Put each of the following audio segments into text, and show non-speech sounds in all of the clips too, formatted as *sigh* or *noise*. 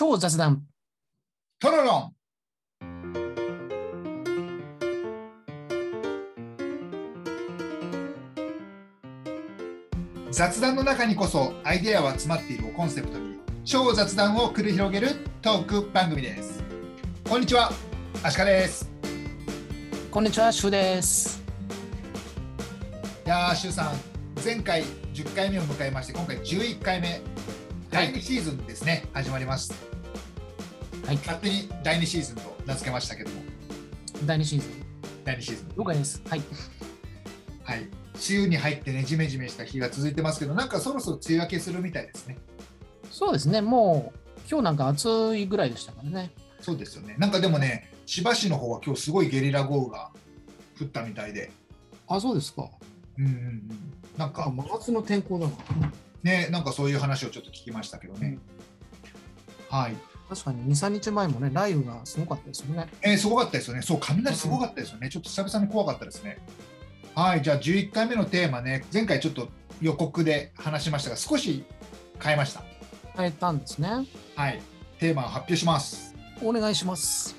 超雑談。トロロン。雑談の中にこそアイデアは詰まっているをコンセプトに超雑談を繰り広げるトーク番組です。こんにちはアシカです。こんにちは、シュウです。いやーシュウさん前回10回目を迎えまして今回11回目。第2シーズンですね、始まりますはい。勝手に第2シーズンと名付けましたけども第2シーズン。第2シーズン了解です。はい。はい、梅雨に入ってね、じめじめした日が続いてますけど、なんかそろそろ梅雨明けするみたいですね。そうですね。もう、今日なんか暑いぐらいでしたからね。そうですよね。なんかでもね、千葉市の方は今日すごいゲリラ豪雨が降ったみたいで、あ、そうですか。うんうんうん、なんか真夏の天候だな。ね、なんかそういう話をちょっと聞きましたけどね。はい、確かに2、3日前もね、雷雨がすごかったですよね。えーすごかったですよね。そう、雷すごかったですよね。ちょっと久々に怖かったですね。はい、じゃあ11回目のテーマね、前回ちょっと予告で話しましたが、少し変えました。変えたんですね。はい、テーマを発表します。お願いします。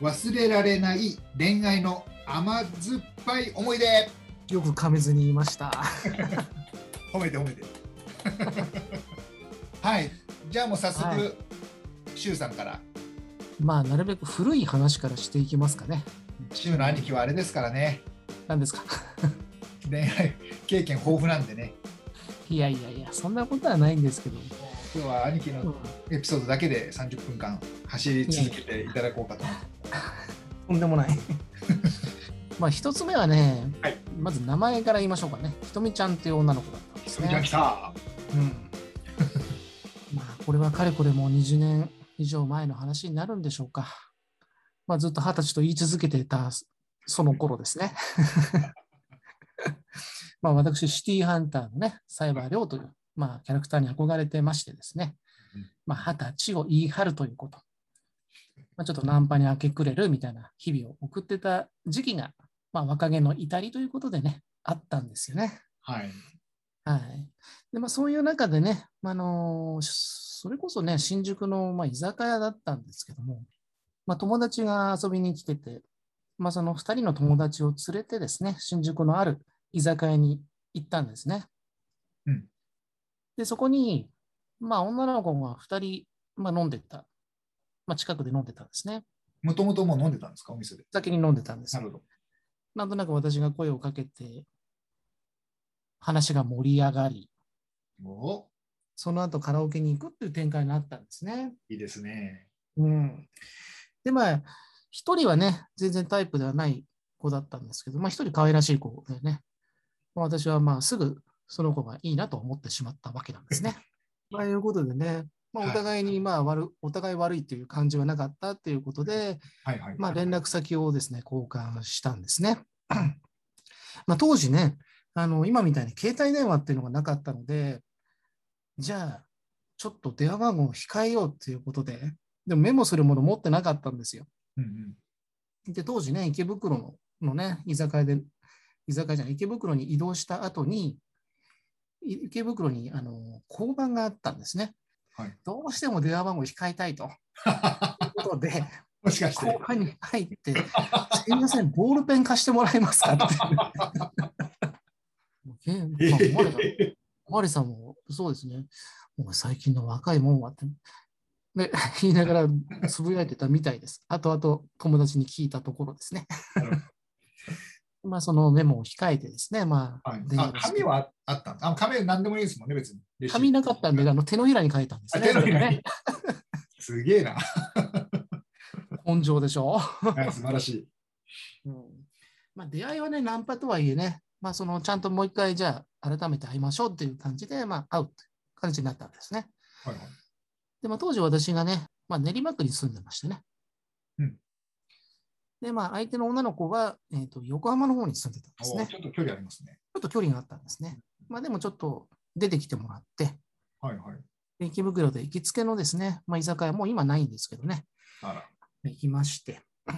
忘れられない恋愛の甘酸っぱい思い出よく噛めずに言いました。*laughs* 褒めて褒めて *laughs* はいじゃあもう早速、はいシュウさんからまあ、なるべく古い話からしていきますかね。シュウの兄貴はあれですからね何ですか？恋愛経験豊富なんでねいやいやいや、そんなことはないんですけど。今日は兄貴のエピソードだけで30分間走り続けていただこうかととんでもない。*laughs* まあ一つ目はね、はいまず名前から言いましょうかね。ひとみちゃんっていう女の子だったんですねそれじゃあ。来たうん、*laughs* まあこれはかれこれもう20年以上前の話になるんでしょうか。まあ、ずっと二十歳と言い続けていたその頃ですね。*laughs* まあ私、シティーハンターのね、サイバーリョウという、まあ、キャラクターに憧れてましてですねうん、まあ、二十歳を言い張るということ。まあ、ちょっとナンパに明け暮れるみたいな日々を送ってた時期が、まあ、若気の至りということでね、あったんですよね。はいはい。で、まあ、そういう中でね、あのーそれこそね、新宿の、まあ、居酒屋だったんですけども、まあ、友達が遊びに来てて、まあ、その2人の友達を連れてですね、新宿のある居酒屋に行ったんですね。うんで、そこに、まあ、女の子が2人、まあ、飲んでた。まあ、近くで飲んでたんですね。もともともう飲んでたんですか？お店で先に飲んでたんですな。るほどなんとなく私が声をかけて、話が盛り上がり、おその後カラオケに行くっていう展開になったんですね。いいですねうん。で、まあ、一人はね、全然タイプではない子だったんですけど、まあ一人可愛らしい子でね、まあ私はまあすぐその子がいいなと思ってしまったわけなんですね。*laughs* まあいうことでね、まあ、はいお互いにまあ悪、お互い悪いという感じはなかったっていうことで、はいはいまあ、連絡先をですね、交換したんですね。*clears throat* まあ、当時ね、あの、今みたいに携帯電話っていうのがなかったので、じゃあ、ちょっと電話番号を控えようっていうことで、でもメモするもの持ってなかったんですよ。うんうんで、当時ね、池袋ののね、居酒屋で、居酒屋じゃない、池袋に移動した後に、い池袋にあの交番があったんですね。はいどうしても電話番号を控えたい *laughs* ということで、もしかして交番に入って、すいません、ボールペン貸してもらえますかって。*laughs* もうけんまあおまわりさんおまわりさんもそうですね、もう最近の若いもんはって、で *laughs* 言いながらつぶやいてたみたいです。あとあと友達に聞いたところですね。*laughs* まあそのメモを控えてですね、まあ、はい。あ紙はあったあ紙何でもいいですもんね別に。紙なかったんで、あの手のひらに書いたんですね。あ手のひらに。ね。*laughs* すげえな。根性でしょ？はい素晴らしい。うん。まあ、出会いはね、ナンパとはいえね、まあ、そのちゃんともう一回、じゃあ、改めて会いましょうっていう感じで、まあ、会うっていう感じになったんですね。はいはい。で、まあ、当時私がね、まあ、練馬区に住んでましてね。うんで、まあ、相手の女の子は、えー、と横浜の方に住んでたんですおね。ちょっと距離ありますね。ちょっと距離があったんですね。まあ、でもちょっと出てきてもらって、はいはい。で池袋で行きつけのですね、まあ、居酒屋、もう今ないんですけどね、あら。行きまして、ま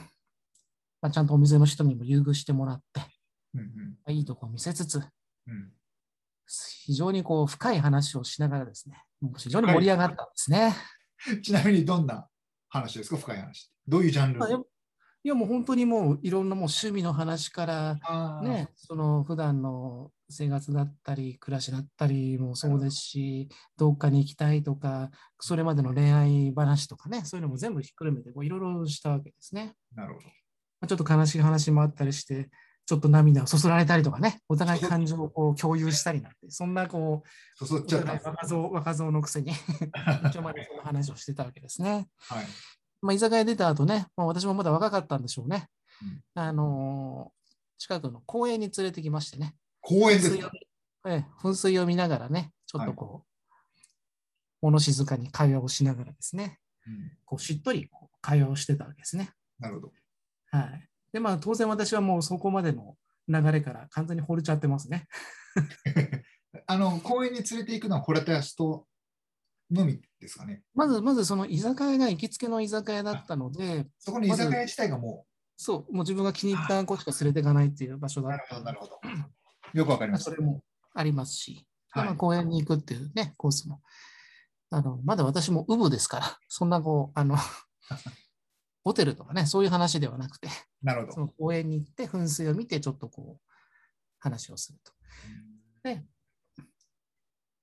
あ、ちゃんとお店の人にも優遇してもらって、うんうんいいとこを見せつつ、うん。非常にこう深い話をしながらですね、非常に盛り上がったんですね。*laughs* ちなみにどんな話ですか、深い話。どういうジャンル？まあいやもう本当にもういろんなもう趣味の話から、ね、その普段の生活だったり、暮らしだったりもそうですし、どっかに行きたいとか、それまでの恋愛話とかね、そういうのも全部ひっくるめていろいろしたわけですね。なるほど。まあちょっと悲しい話もあったりして、ちょっと涙をそそられたりとかね、お互い感情をこう共有したりなんて、そんなこう、そそっおちゃった若造若造のくせに、*laughs* 一応までその話をしてたわけですね。はい。まあ、居酒屋出た後ね、まあ、私もまだ若かったんでしょうね。うんあのー近くの公園に連れてきましてね、公園ですか？噴水をええ噴水を見ながらね、ちょっとこう、物静かに会話をしながらですね、うんこうしっとり会話をしてたわけですね。なるほど。はい。で、まあ当然私はもうそこまでの流れから完全に惚れちゃってますね。*laughs* あの、公園に連れて行くのは惚れた人のみですかね？まず、まずその居酒屋が行きつけの居酒屋だったので、そこの居酒屋自体がもそう、もう自分が気に入った子しか連れていかないっていう場所う、なるほど、なるほど。よくわかります。それもありますし、ではいまあ、公園に行くっていうね、コースも。あのまだ私もウブですから、そんなこう、あの、ホテルとかね、そういう話ではなくて、なるほど。その公園に行って噴水を見て、ちょっとこう、話をすると。で、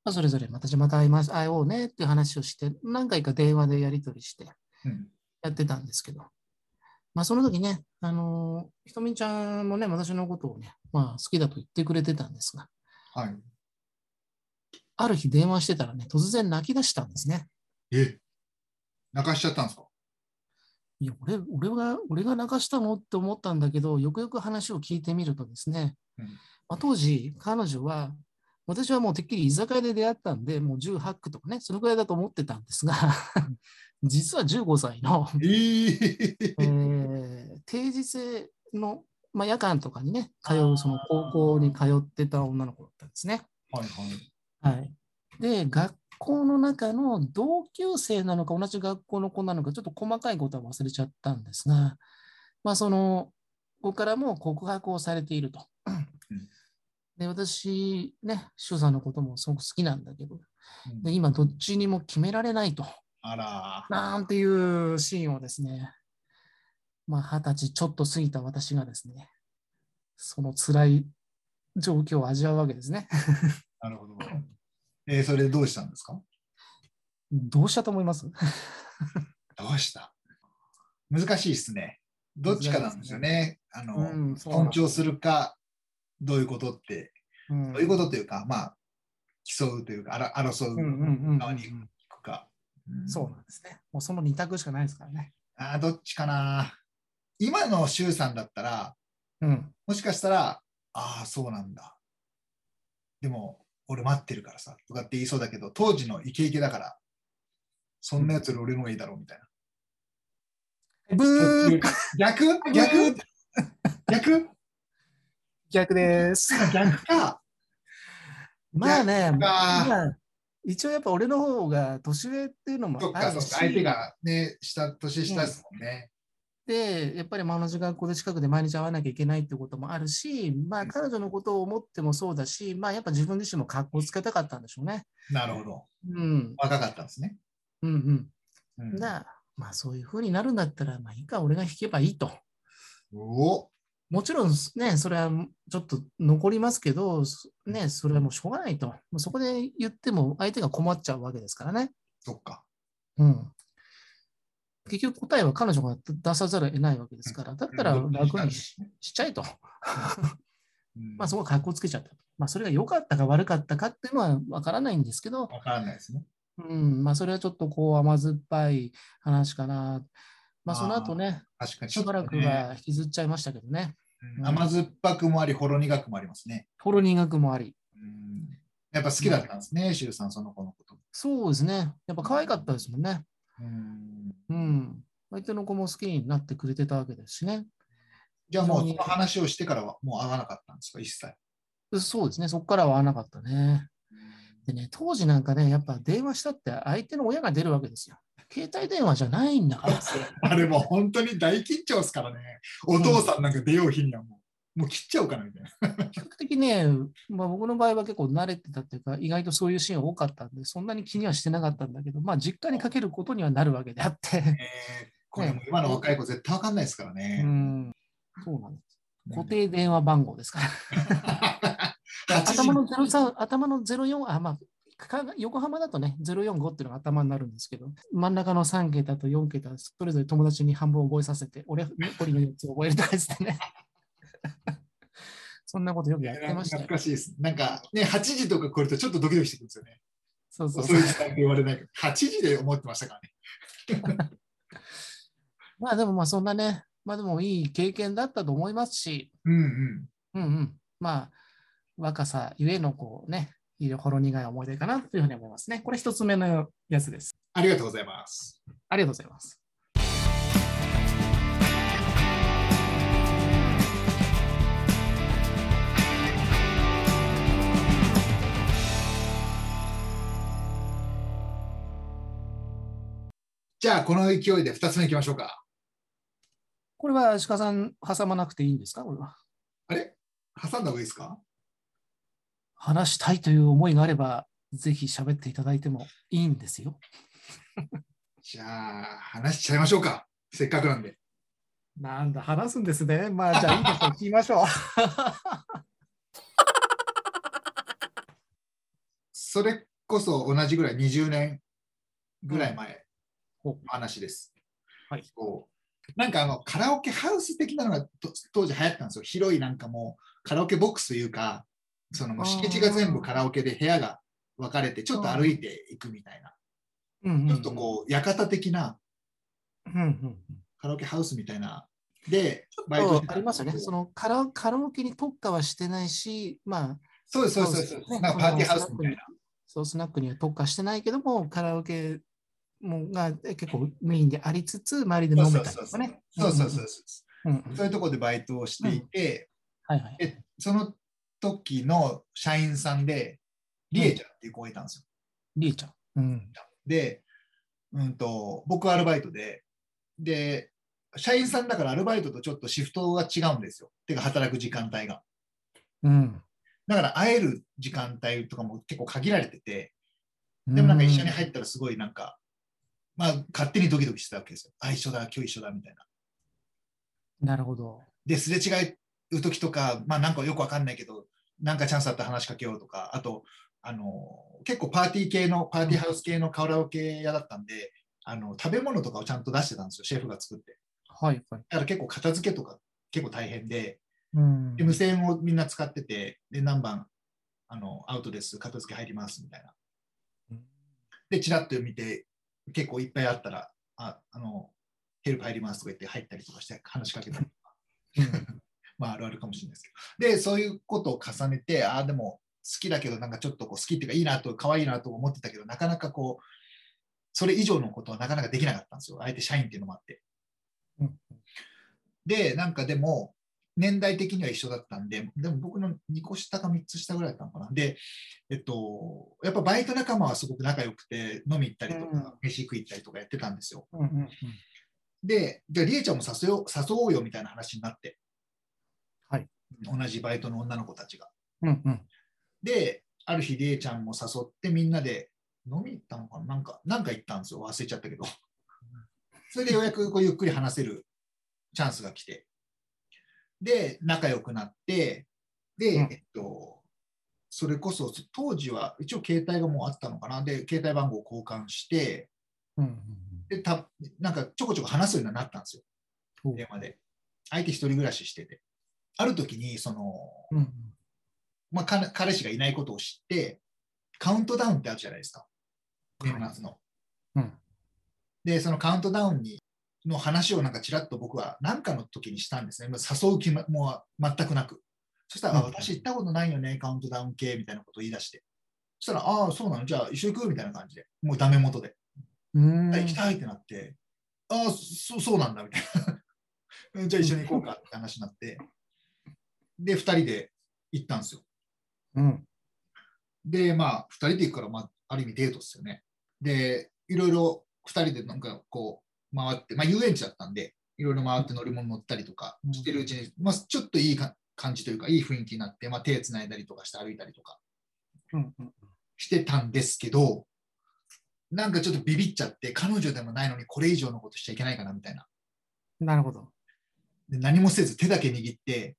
まあ、それぞれまたじゃあまた会います、会おうねっていう話をして、何回か電話でやり取りしてうんやってたんですけど、まあその時ね、あのひとみちゃんもね、私のことをね、まあ好きだと言ってくれてたんですが、はい。ある日電話してたらね、突然泣き出したんですね。え？泣かしちゃったんですか？いや、俺、俺が、俺が泣かしたの？って思ったんだけど、よくよく話を聞いてみるとですね、うんまあ、当時、彼女は、私はもうてっきり居酒屋で出会ったんで、もう18区とかね、そのくらいだと思ってたんですが、実は15歳の、えーえー定時制の、まあ、夜間とかにね、通う、その高校に通ってた女の子だったんですね。はいはい。はい。で、学校の中の同級生なのか同じ学校の子なのか、ちょっと細かいことは忘れちゃったんですが、まあ、その子からも告白をされていると。で、私、ね、周さんのこともすごく好きなんだけど、うんで今、どっちにも決められないと。あらなんていうシーンをですね、まあ、二十歳ちょっと過ぎた私がですね、その辛い状況を味わうわけですね。*laughs* なるほど。えーそれでどうしたんですか？どうしたと思います？どうした？難しいですね。どっちかなんですよね。あの、うん尊重するか、どういうことって、うんどういうことというか、まあ、競うというか、あら争う側に行くか。んそうなんですね。もうその二択しかないですからね。あーどっちかな。今の周さんだったら、うん。もしかしたら、ああ、そうなんだ。でも、俺待ってるからさ、とかって言いそうだけど、当時のイケイケだから、そんなやつより俺の方がいいだろうみたいな。ブー逆？逆？逆？逆です。逆か。まあね、まあ、一応やっぱ俺の方が年上っていうのもあるしそっか、相手がね、下、年下ですもんね。で、やっぱりまあ同じ学校で近くで毎日会わなきゃいけないってこともあるし、まあ彼女のことを思ってもそうだし、まあやっぱ自分自身も格好つけたかったんでしょうね。なるほど。うん。若かったんですね。うんうん。うん、だまあそういう風になるんだったら、まあいいか、俺が弾けばいいと。おもちろんね、それはちょっと残りますけど、そね、それはもうしょうがないと。そこで言っても相手が困っちゃうわけですからね。そっか。うん。結局答えは彼女が出さざるを得ないわけですから、だったらうん楽にししちゃえと。うん *laughs* まあそこは格好つけちゃった。まあそれが良かったか悪かったかっていうのはわからないんですけど、わからないですね。うん、まあそれはちょっとこう甘酸っぱい話かな。まあその後ね、確かに、しばらくねは引きずっちゃいましたけどね。うん甘酸っぱくもあり、ほろ苦くもありますね。ほろ苦くもあり。うんやっぱ好きだったんですね、シュウさん、その子のこと。そうですね。やっぱ可愛かったですもんね。うんうん。相手の子も好きになってくれてたわけですしね。じゃあもうその話をしてからはもう会わなかったんですか、一切？そうですね。そこからは会わなかったね。でね、当時なんかね、やっぱ電話したって相手の親が出るわけですよ。携帯電話じゃないんだから。*laughs* あれもう本当に大緊張ですからね。お父さんなんか出よう日にはもう、もう切っちゃおうかなみたいな。比較的ね、まあ、僕の場合は結構慣れてたっていうか、意外とそういうシーン多かったんで、そんなに気にはしてなかったんだけど、まあ、実家にかけることにはなるわけであって。えーこれも今の若い子絶対わかんないですからうね。ん、そうなんです。固定電話番号ですから。8 *laughs* 時頭の03、頭の04、あ、まあ、か横浜だとね、045っていうのが頭になるんですけど、真ん中の3桁と4桁、それぞれ友達に半分覚えさせて、俺、残りの4つ覚えるとかですね。*laughs* そんなことよくやってましたよ懐。かしいです。なんかね、8時とか来るとちょっとドキドキしてくるんですよね。そうそうそういう時間って言われないけど、8時で思ってましたからね。*laughs* まあでもまあそんなね、まあでもいい経験だったと思いますし、うんうん。うんうん。まあ、若さゆえのこうね、いろほろ苦い思い出かなというふうに思いますね。これ一つ目のやつです。ありがとうございます。ありがとうございます。じゃあ、この勢いで2つ目いきましょうか。これは鹿さん挟まなくていいんですか？これは。あれ？挟んだ方がいいですか？話したいという思いがあれば、ぜひ喋っていただいてもいいんですよ。*laughs* じゃあ、話しちゃいましょうか。せっかくなんで。なんだ、話すんですね。まあ、じゃあいいですよ。聞きましょう。*laughs* それこそ同じぐらい、20年ぐらい前話です。はいこうなんかあのカラオケハウス的なのがと当時流行ったんですよ。広いなんかもうカラオケボックスというか、そのもう敷地が全部カラオケで部屋が分かれて、ちょっと歩いていくみたいな、うんうんちょっとこう、館的なうんうんうんカラオケハウスみたいな。で、バイトありますよね。そのカラカラオケに特化はしてないし、まあ、そうです、そうです、そうです。ねなんかパーティーハウスみたいな。そうスナックには特化してないけども、カラオケもが結構メインでありつつ、周りで飲めたりとかね。そうそうそうそう。そういうところでバイトをしていて、はいはい。その時の社員さんで、りえちゃんっていう子がいたんですよ。りえちゃん。うん。で、うんと、僕アルバイトで、で、社員さんだからアルバイトとちょっとシフトが違うんですよ。てか働く時間帯が。うん。だから会える時間帯とかも結構限られてて、でもなんか一緒に入ったらすごいなんか、まあ勝手にドキドキしてたわけですよ。あ、一緒だ、今日一緒だみたいな。なるほど。で、すれ違う時とか、まあなんかよくわかんないけど、なんかチャンスあったら話しかけようとか、あと、あの、結構パーティー系の、パーティーハウス系のカラオケ屋だったんで、あの、食べ物とかをちゃんと出してたんですよ、シェフが作って。はいはい。だから結構片付けとか結構大変で、うんで無線をみんな使ってて、で、何番、あの、アウトです、片付け入りますみたいな。で、チラッと見て、結構いっぱいあったら、あ、あの、ヘルプ入りますとか言って入ったりとかして話しかけたりとか。*laughs* まあ、あるあるかもしれないですけど。で、そういうことを重ねて、ああ、でも好きだけど、なんかちょっとこう好きっていうか、いいなと、可愛いなと思ってたけど、なかなかこう、それ以上のことはなかなかできなかったんですよ。相手社員っていうのもあって。うんで、なんかでも、年代的には一緒だったんで、でも僕の2個下か3つ下ぐらいだったのかな。で、えっと、やっぱバイト仲間はすごく仲良くて、飲み行ったりとか、うん飯食い行ったりとかやってたんですよ。うんうんうんで、じゃあ、りえちゃんも誘よう誘おうよみたいな話になって、はい、同じバイトの女の子たちが。うんうんで、ある日、りえちゃんも誘って、みんなで飲み行ったのかな？なんか、なんか行ったんですよ。忘れちゃったけど。それでようやくこうゆっくり話せるチャンスが来て。で、仲良くなって、で、うんえっと、それこそ、当時は一応携帯がもうあったのかな。で、携帯番号を交換して、うんうんで、たなんかちょこちょこ話すようになったんですよ。うん電話で。相手一人暮らししてて。ある時に、その、うんまあ、か彼氏がいないことを知って、カウントダウンってあるじゃないですか。年末の。うんで、そのカウントダウンにの話をなんかちらっと僕は何かの時にしたんですね。誘う気も全くなく。そしたら、私行ったことないよね、カウントダウン系みたいなことを言い出して。そしたら、ああ、そうなの？じゃあ一緒に行く？みたいな感じで。もうダメ元で。うんあ行きたいってなって、ああ、そそうなんだみたいな。*laughs* じゃあ一緒に行こうかって話になって。で、二人で行ったんですよ。うんで、まあ、二人で行くから、まあ、ある意味デートですよね。で、いろいろ二人でなんかこう、回って、まあ、遊園地だったんで、いろいろ回って乗り物乗ったりとかしてるうちに、まあ、ちょっといいか感じというか、いい雰囲気になって、まあ、手つないだりとかして歩いたりとかうんうんしてたんですけど、なんかちょっとビビっちゃって、彼女でもないのにこれ以上のことしちゃいけないかなみたいな。なるほど。で何もせず手だけ握って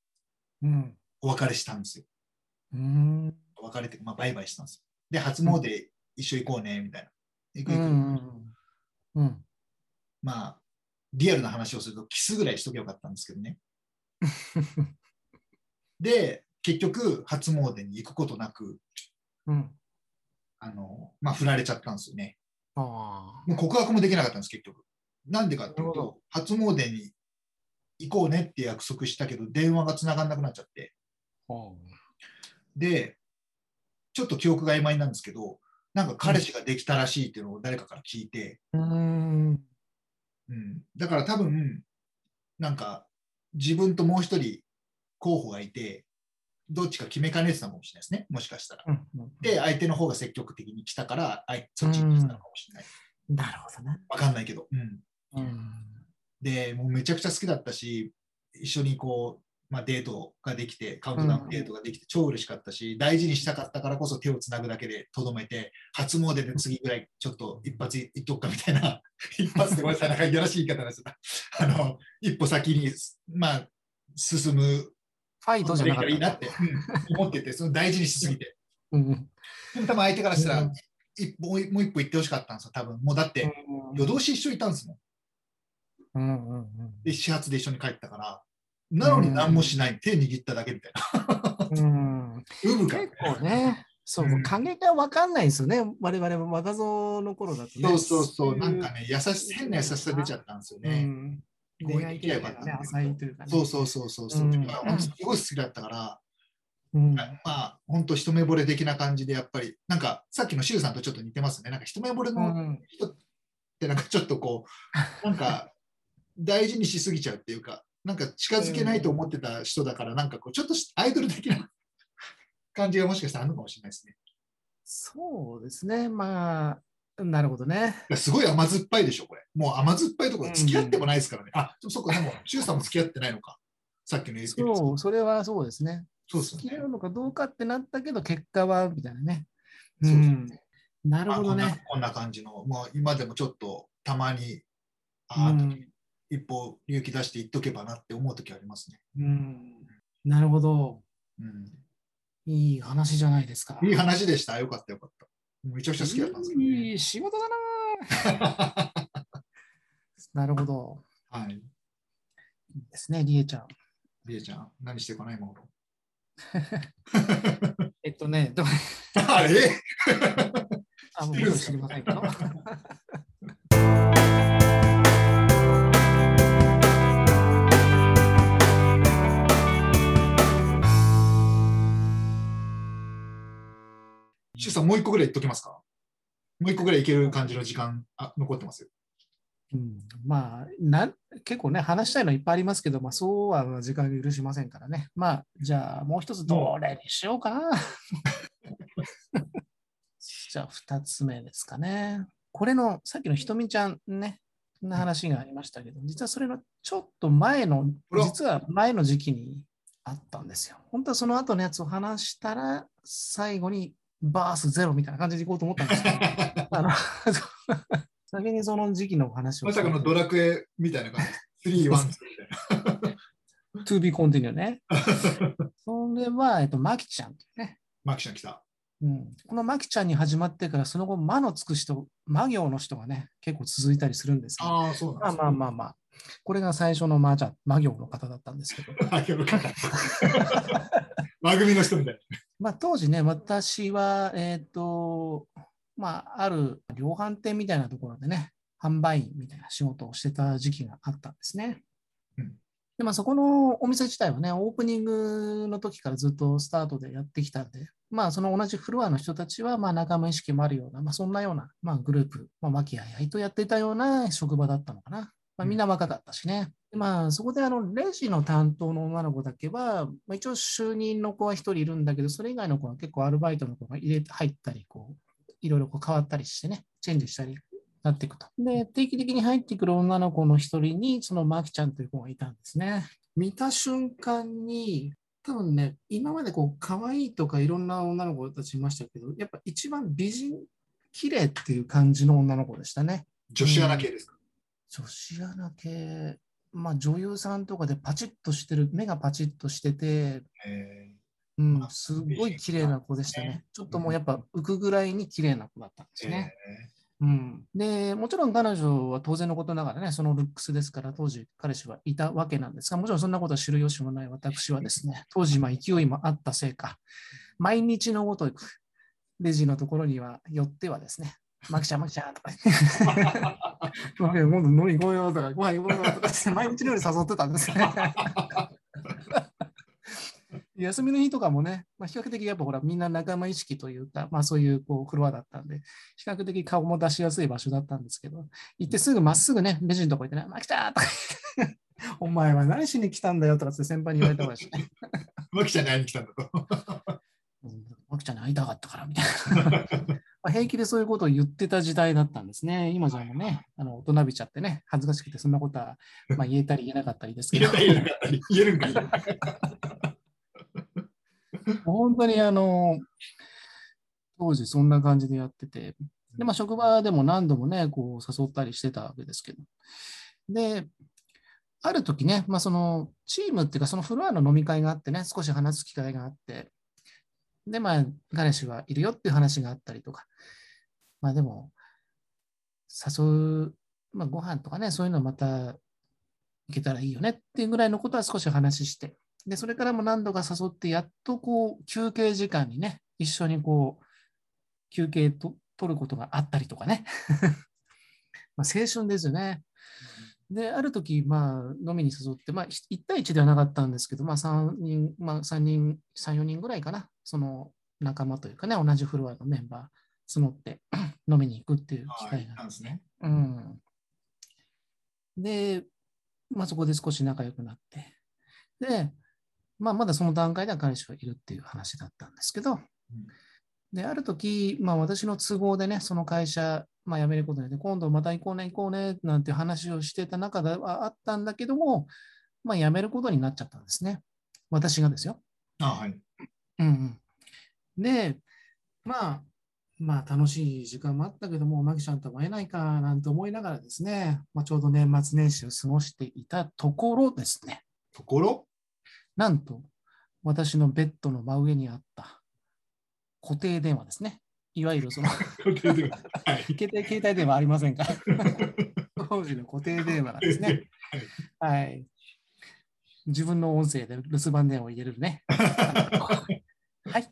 うん。お別れしたんですよ。うーん。お別れって、まあ、バイバイしたんですよ。で、初詣一緒行こうね、みたいな。行くう行く。ん。うん。まあ、リアルな話をすると、キスぐらいしとけばよかったんですけどね。*laughs* で、結局、初詣に行くことなく、うん。あの、まあ、振られちゃったんですよね。あもう告白もできなかったんです、結局。なんでかっていうと、初詣に行こうねって約束したけど、電話が繋がんなくなっちゃって。あ。で、ちょっと記憶が曖昧なんですけど、なんか彼氏ができたらしいっていうのを誰かから聞いて、うーん。うん、だから多分、なんか自分ともう一人候補がいて、どっちか決めかねてたのかもしれないですね、もしかしたら。うんうんで、相手の方が積極的に来たから、あいそっちに来たのかもしれない。なるほどね。わかんないけど。うん、うん。で、もうめちゃくちゃ好きだったし、一緒にこう、まあ、デートができて、カウントダウンデートができて、超嬉しかったし、大事にしたかったからこそ手をつなぐだけでとどめて、初詣で次ぐらいちょっと一発いっとくかみたいな、*laughs* 一発でごめんなさい、なんかいやらしい言い方ですあの、一歩先に、まあ、進むファイトじゃなか。いいなって、うん思ってて、その大事にしすぎて。うん。でも多分相手からしたらうん、一歩もう一歩行ってほしかったんですよ、多分もうだって、夜通し一緒にいたんですもん。うんうんうんで、始発で一緒に帰ったから、なのに何もしない、手握っただけみたいな。うん。うぶか。結構ね、そうう、ん加減が分かんないですよね。我々も若造の頃だとね。そうそうそう、いなんかね、優し変な優しさ出ちゃったんですよね。うん。恋愛経験がね、浅いというかね。そうそうそうそうそう。うんすごい好きだったから、うん。まあ、本当一目惚れ的な感じで、やっぱり、なんか、さっきのシュウさんとちょっと似てますね。なんか一目惚れうのん人って、なんかちょっとこう、なんか、大事にしすぎちゃうっていうか、なんか近づけないと思ってた人だから、なんかこう、ちょっとアイドル的な *laughs* 感じがもしかしたらあるのかもしれないですね。そうですね。まあ、なるほどね。すごい甘酸っぱいでしょ、これ。もう甘酸っぱいところ付き合ってもないですからね。あ、*laughs* そっか、でも、シュウさんも付き合ってないのか。さっきの言ってるそう、それはそうですね。そうですよね付き合う。のかどうかってなったけど、結果は、みたいなね。うそうですん。なるほどまあね。こんなこんな感じの、まあ、今でもちょっとたまに、うああ、ん。一歩勇気出して言っとけばなって思うときありますね。うん。なるほど。うん、いい話じゃないですか。いい話でした。よかったよかった。めちゃくちゃ好きだったんですけどね。いい仕事だな。*laughs* なるほど。はい。いいですね、りえちゃん。りえちゃん、何してこないもの *laughs* えっとね、ど *laughs* あれあ、もう知りませんけど。シュウさん、もう一個ぐらい言っときますか？もう一個ぐらいいける感じの時間あ残ってますよ。うん、まあな、結構ね、話したいのいっぱいありますけど、まあ、そうは時間が許しませんからね。まあ、じゃあ、もう一つどれにしようかな。*laughs* じゃあ、二つ目ですかね。これの、さっきのひとみちゃんね、の話がありましたけど、実はそれのちょっと前の、実は前の時期にあったんですよ。本当はその後のやつを話したら、最後にバースゼロみたいな感じでいこうと思ったんですけど、*laughs* あの先にその時期のお話を。まさかのドラクエみたいな感じ。3、1、2みたいな。to be continue ね。*laughs* それは、えっと、マキちゃんね。マキちゃん来た。うん、このマキちゃんに始まってから、その後、魔のつく人、魔行の人がね、結構続いたりするんですけど、ああ、そうなんまあまあまあまあ、これが最初の魔じゃ魔行の方だったんですけど、*laughs* あ。よかった。番組の人みたいな。まあ当時ね、私は、えっ、と、まあ、ある量販店みたいなところでね、販売員みたいな仕事をしてた時期があったんですね。うんで、まあそこのお店自体はね、オープニングの時からずっとスタートでやってきたんで、まあその同じフロアの人たちは、まあ仲間意識もあるような、まあそんなような、まあグループ、まあ和気あいあいとやっていたような職場だったのかな。まあみんな若かったしね。でまあそこであのレジの担当の女の子だけは、まあ、一応就任の子は一人いるんだけど、それ以外の子は結構アルバイトの子が入れて入ったり、こう、いろいろこう変わったりしてね、チェンジしたりなっていくと。で、定期的に入ってくる女の子の一人に、そのマキちゃんという子がいたんですね。見た瞬間に、多分ね、今までこう、可愛いとかいろんな女の子たちいましたけど、やっぱ一番美人、綺麗っていう感じの女の子でしたね。女子アナ系ですか、女子アナ系、まあ女優さんとかでパチッとしてる、目がパチッとしてて、えうん、すごい綺麗な子でしたね。ね。ちょっともうやっぱ浮くぐらいに綺麗な子だったんでーすね。うん、で、もちろん彼女は当然のことながらね、そのルックスですから、当時彼氏はいたわけなんですが、もちろんそんなことは知る由もない私はですね、当時まあ勢いもあったせいか、毎日のごとくレジのところには寄ってはですね、*laughs* マキちゃん、マキちゃんとか *laughs* 今度飲み行こうよとか、ご飯行こうよとかって毎日のように誘ってたんですね。休みの日とかもね、まあ、比較的やっぱほらみんな仲間意識というか、まあそういうこうフロアだったんで、比較的顔も出しやすい場所だったんですけど、行ってすぐまっすぐね、レジのとこ行ってね、マキちゃんとか言って、お前は何しに来たんだよとかって先輩に言われたわけですね。マキちゃんに会いに来たんだと。マキちゃんに会いたかったからみたいな。まあ平気でそういうことを言ってた時代だったんですね。今じゃもうね、あの大人びちゃってね、恥ずかしくてそんなことは、まあ、言えたり言えなかったりですけど言え、なかったり言えるんかい。本当にあの、当時そんな感じでやってて、で、まあ、職場でも何度もね、こう誘ったりしてたわけですけど。で、ある時ね、まあ、そのチームっていうか、そのフロアの飲み会があってね、少し話す機会があって、で、まあ、彼氏はいるよっていう話があったりとか、まあでも、誘う、まあ、ご飯とかね、そういうのまた行けたらいいよねっていうぐらいのことは少し話して、で、それからも何度か誘って、やっとこう、休憩時間にね、一緒にこう、休憩と取ることがあったりとかね。*laughs* まあ青春ですよね。で、ある時、まあ、飲みに誘って、まあ、1対1ではなかったんですけど、まあ、3人、まあ、3人、3、4人ぐらいかな、その仲間というかね、同じフロアのメンバー、募って *clears throat* 飲みに行くっていう機会があんですね。うん。で、まあ、そこで少し仲良くなって、で、まあ、まだその段階では彼氏がいるっていう話だったんですけど、うん。で、ある時、まあ、私の都合でね、その会社、まあ、辞めることによって、今度また行こうね、行こうね、なんて話をしてた中ではあったんだけども、まあ、辞めることになっちゃったんですね。私がですよ。あはい。うんうん、で、まあ、まあ、楽しい時間もあったけども、マキちゃんとも会えないかなんて思いながらですね、まあ、ちょうど年末年始を過ごしていたところですね、ところ？なんと、私のベッドの真上にあった固定電話ですね。いわゆるそのはい。携帯携帯電話ありませんか当時の固定電話なんですね。はい。自分の音声で留守番電話を入れるね。*laughs* はい。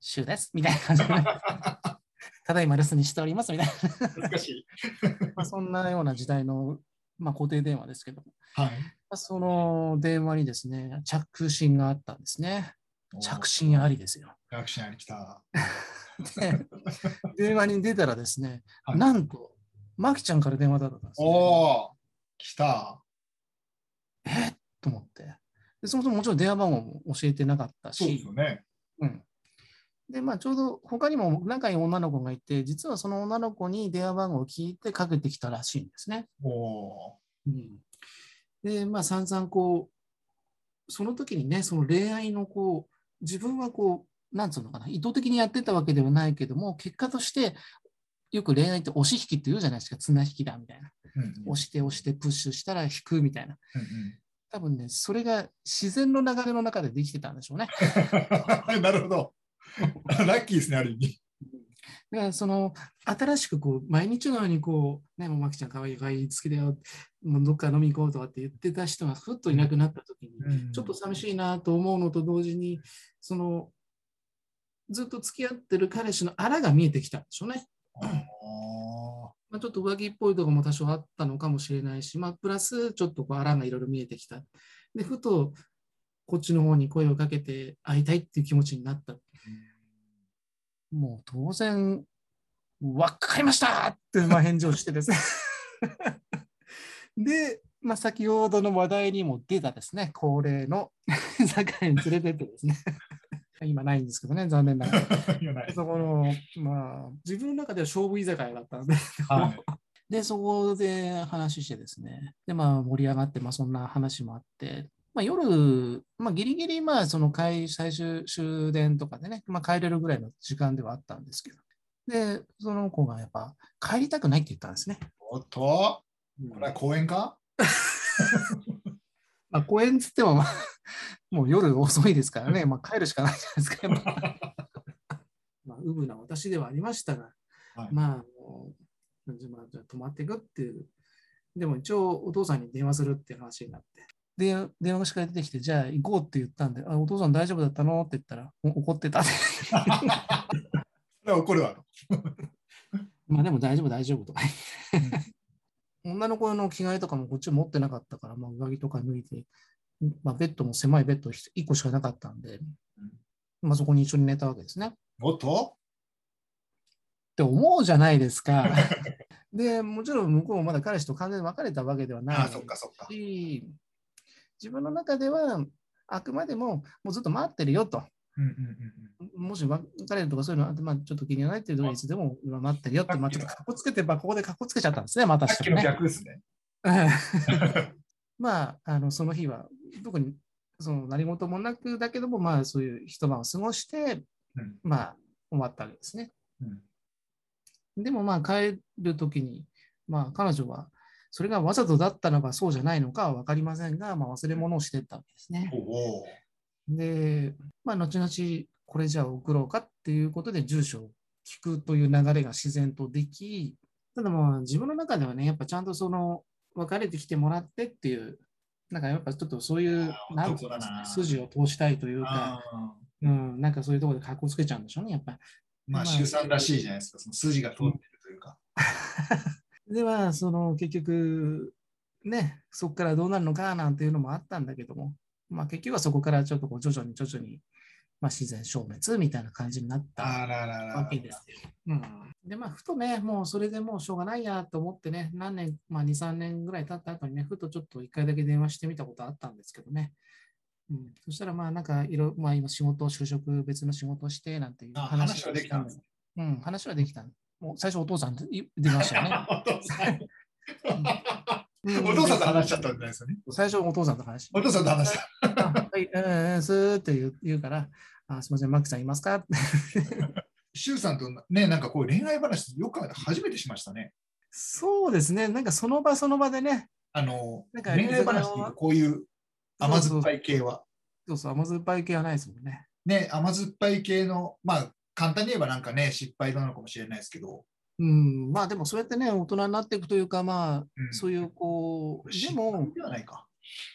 シュウです。みたいな感じでね、ただいま留守にしております。みたいな。まあ、そんなような時代の、まあ、固定電話ですけども、はい。まあ、その電話にですね、着信があったんですね。着信ありですよ。着信ありきた。で *laughs* 電話に出たらですね、はいなんと、マキちゃんから電話だったんですよ、おお、来た。えっ？と思ってで。そもそももちろん電話番号も教えてなかったそうですし、よね。うん。で、まあ、ちょうど他にも仲いい女の子がいて、実はその女の子に電話番号を聞いてかけてきたらしいんですね。おおうん、で、まあ、散々こう、その時にね、その恋愛のこう、自分はこう、なんつうのかな、意図的にやってたわけではないけども、結果として、よく恋愛って押し引きって言うじゃないですか、綱引きだみたいな。ー。うんうん押して押してプッシュしたら引くみたいな。うん多分ね、それが自然の流れの中でできてたんでしょうね。う *laughs* んなるほど。*laughs* ラッキーですね、ある意味。だからその新しくこう毎日のようにこう、ね、もうマキちゃんかわいいかわいい好きだよ、もうどっか飲み行こうとかって言ってた人がふっといなくなった時に、ちょっと寂しいなと思うのと同時に、そのずっと付き合ってる彼氏のあらが見えてきたんでしょうね。おまあ、ちょっと上着っぽいところも多少あったのかもしれないし、まあ、プラスちょっとこうあらがいろいろ見えてきた。で、ふとこっちの方に声をかけて会いたいっていう気持ちになった。もう当然、わかりましたってまあ返事をしてですね。*laughs* で、まあ、先ほどの話題にも出たですね、恒例の居酒屋に連れてってですね。今ないんですけどね、残念ながら。*laughs* そこの、まあ、自分の中では勝負居酒屋だったんで、はい。で、そこで話してですね、で、まあ、盛り上がって、まあ、そんな話もあって、まあ、夜、まあ、ギリギリ、まあ、その帰最終終電とかでね、まあ、帰れるぐらいの時間ではあったんですけど、で、その子がやっぱ帰りたくないって言ったんですね。おっと、これは公園か？ま *laughs* あ、公園つっても、まあ、*laughs* もう夜遅いですからね、まあ、帰るしかないじゃないですか。*laughs* まあ、うぶな私ではありましたが、はいまあ、じゃあ泊まっていくっていう。でも一応お父さんに電話するっていう話になって。で、電話がしから出てきて、じゃあ行こうって言ったんで、あお父さん大丈夫だったのって言ったら、お怒ってたって。*laughs* 怒るわろ。まあでも大丈夫、大丈夫とか。女の子の着替えとかもこっち持ってなかったから、まあ、上着とか脱いで、まあ、ベッドも狭いベッド1個しかなかったんで、まあ、そこに一緒に寝たわけですね。おっと？って思うじゃないですか。*laughs* で、もちろん向こうもまだ彼氏と完全に別れたわけではない。し、自分の中ではあくまでももうずっと待ってるよと。うんうんうんうん。もし別れるとかそういうのあって、まあ、ちょっと気にならないっていうといつでも今待ってるよって、まあ、ちょっとかっこつけて、まあ、ここでかっこつけちゃったんですね、またさっきの。逆ですね。*laughs* まあ、あのその日は特にその何事もなくだけども、まあ、そういう一晩を過ごして、うんまあ、終わったわけですね。うんでも、まあ、帰るときに、まあ、彼女は、それがわざとだったのかそうじゃないのかは分かりませんが、まあ、忘れ物をしてったわけですね。おお。で、まあ、後々、これじゃあ送ろうかっていうことで、住所を聞くという流れが自然とでき、ただまあ、自分の中ではね、やっぱちゃんとその、別れてきてもらってっていう、なんかやっぱちょっとそういうなんか筋を通したいというか、あうん、なんかそういうところで格好つけちゃうんでしょうね、やっぱり。まあ、周さんらしいじゃないですか。その筋が通ってるというか。*laughs* では、その結局、ね、そこからどうなるのかなんていうのもあったんだけども、まあ結局はそこからちょっとこう徐々に徐々に、まあ、自然消滅みたいな感じになったわけですよ。うん、で、まあ、ふとね、もうそれでもうしょうがないやと思ってね、何年、まあ、2、3年ぐらい経った後にね、ふとちょっと1回だけ電話してみたことあったんですけどね。うん、そしたら、まあ、なんか、いろ、まあ、今仕事、就職、別の仕事をして、なんていうあ話話はできたんですうん、話はできた。もう最初お父さんって言ってましたよね。*laughs* お父さん。*laughs* うんお父さんと話しちゃったんじゃないですよね。最初お父さんと話。お父さんと話した。あはい、うん、すーって言う言うから、あすみません、マックさんい。ますかって周さんとね、なんかこう恋愛話、よく考えて初めてしましたね。そうですね、なんかその場その場でね、あの、なんか恋愛話ってい。うかこうい。う甘酸っぱい。系は。そうそう、甘酸っぱい。系はない。ですもんね。ね、甘酸っぱい。系の、まあ、簡単に言えばなんかね、失敗なのかもしれない。ですけど、うん、まあでもそうやってね、大人になっていくというか、まあ、うんそういうこう、で失も敗、ではないか。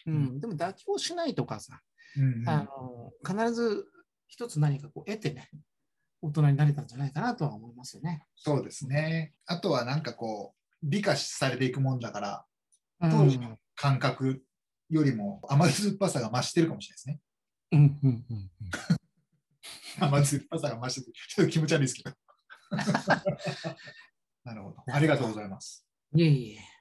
うん、でも妥協しないとかさ、うんうんあの必ず一つ何かこう得てね、大人になれたんじゃないかなとは思いますよね。そうですね。あとはなんかこう、美化されていくもんだから、うん、当時の感覚よりも甘酸っぱさが増してるかもしれないですね。うんうんうんうん *laughs* 甘酸っぱさが増してる。ちょっと気持ち悪いですけど。*laughs* なるほど。ありがとうございます。いえいえ。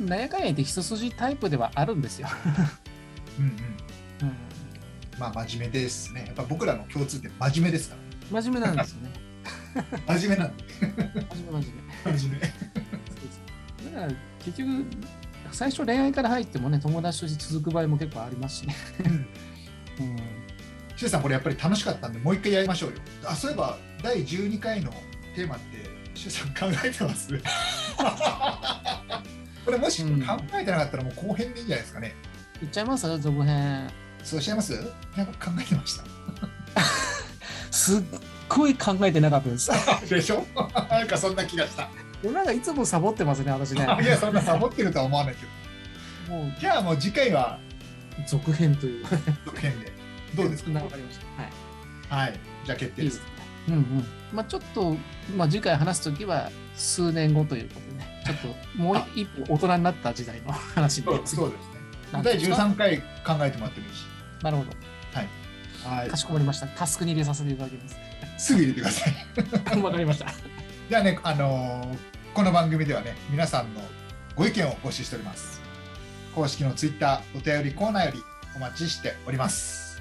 なんやかんや言って一筋タイプではあるんですよ。うんうん。うん、まあ真面目ですね。やっぱ僕らの共通点真面目ですか真面目なんですよね。ら。*laughs* 真面目なんで。真面目真面目。真面目。だから結局、最初恋愛から入ってもね、友達として続く場合も結構ありますしね。*laughs* うんシュウさん、これやっぱり楽しかったんで、もう一回やりましょうよ。あ、そういえば、第12回のテーマって、シュウさん考えてます？*laughs* これもし考えてなかったら、もう後編でいいんじゃないですかね。言っちゃいます？続編。そうしゃいます？なんか考えてました？すっごい考えてなかったです。*laughs* でしょ？*laughs* なんかそんな気がした。なんかいつもサボってますね、私ね。*laughs* いや、そんなサボってるとは思わないけど。もうじゃあもう次回は続編という。続編で。どうですか？わかりました。はい。はい。じゃあ決定ですいいです。ね。うんうん。まあちょっと、まあ次回話すときは数年後ということでね、ちょっともう一歩大人になった時代の話そうで。そうですね。第なんていうんですか？13回考えてもらってもいいし。なるほど。はいか。しこまりました。タスクに入れさせていただきます。すぐ入れてください。*laughs* わかりました。じゃあね、あのーこの番組ではね、皆さんのご意見を募集しております。公式のツイッター、お便りコーナーよりお待ちしております。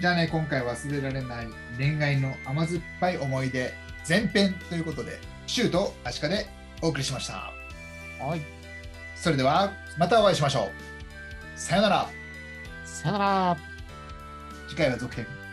じゃあね、今回忘れられない恋愛の甘酸っぱい思い出前編ということで、シューとアシカでお送りしました。はい。それでは、またお会いしましょう。さよなら。さよなら。次回は続編。